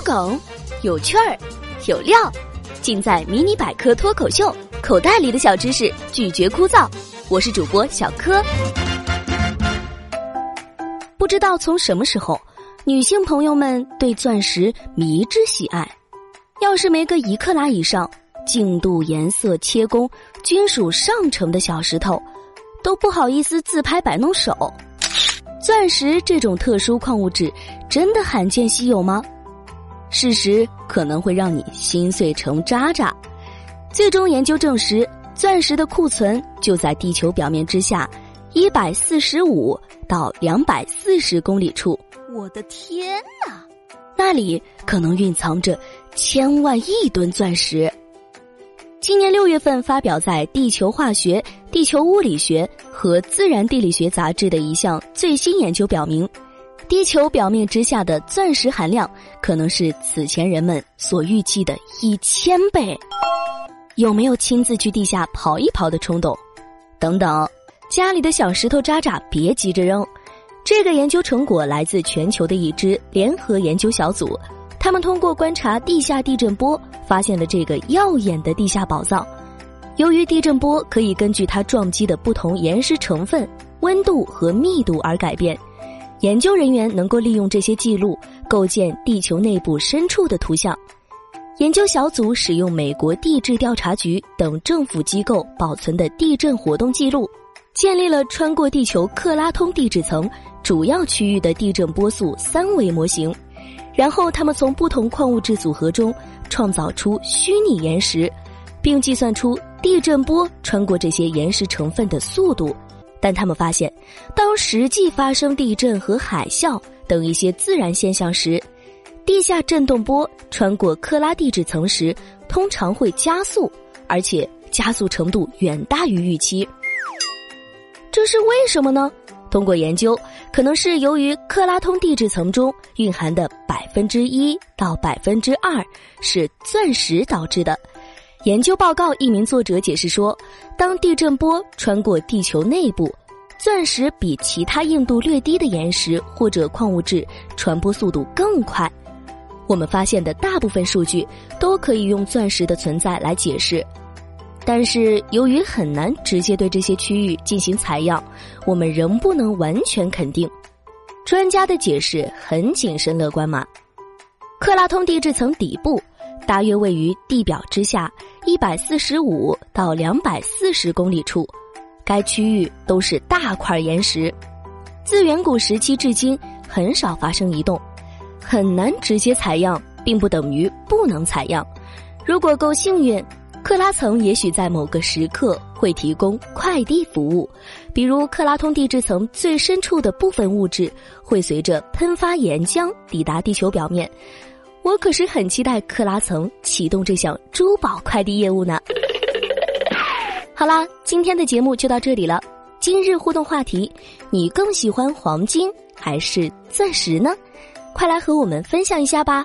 梗，有趣儿，有料，尽在《迷你百科脱口秀》。口袋里的小知识，拒绝枯燥。我是主播小柯。不知道从什么时候，女性朋友们对钻石迷之喜爱。要是没个一克拉以上、净度、颜色、切工均属上乘的小石头，都不好意思自拍摆弄手。钻石这种特殊矿物质真的罕见稀有吗？事实可能会让你心碎成渣渣。最终研究证实，钻石的库存就在地球表面之下一百四十五到两百四十公里处。我的天哪！那里可能蕴藏着千万亿吨钻石。今年六月份发表在《地球化学》《地球物理学》和《自然地理学》杂志的一项最新研究表明，地球表面之下的钻石含量可能是此前人们所预计的一千倍。有没有亲自去地下跑一跑的冲动？等等，家里的小石头渣渣别急着扔。这个研究成果来自全球的一支联合研究小组。他们通过观察地下地震波，发现了这个耀眼的地下宝藏。由于地震波可以根据它撞击的不同岩石成分、温度和密度而改变，研究人员能够利用这些记录构建地球内部深处的图像。研究小组使用美国地质调查局等政府机构保存的地震活动记录，建立了穿过地球克拉通地质层主要区域的地震波速三维模型。然后，他们从不同矿物质组合中创造出虚拟岩石，并计算出地震波穿过这些岩石成分的速度。但他们发现，当实际发生地震和海啸等一些自然现象时，地下震动波穿过克拉地质层时，通常会加速，而且加速程度远大于预期。这是为什么呢？通过研究，可能是由于克拉通地质层中蕴含的百分之一到百分之二是钻石导致的。研究报告一名作者解释说，当地震波穿过地球内部，钻石比其他硬度略低的岩石或者矿物质传播速度更快。我们发现的大部分数据都可以用钻石的存在来解释。但是由于很难直接对这些区域进行采样，我们仍不能完全肯定。专家的解释很谨慎乐观嘛？克拉通地质层底部大约位于地表之下一百四十五到两百四十公里处，该区域都是大块岩石，自远古时期至今很少发生移动，很难直接采样，并不等于不能采样。如果够幸运。克拉层也许在某个时刻会提供快递服务，比如克拉通地质层最深处的部分物质会随着喷发岩浆抵达地球表面。我可是很期待克拉层启动这项珠宝快递业务呢。好啦，今天的节目就到这里了。今日互动话题：你更喜欢黄金还是钻石呢？快来和我们分享一下吧。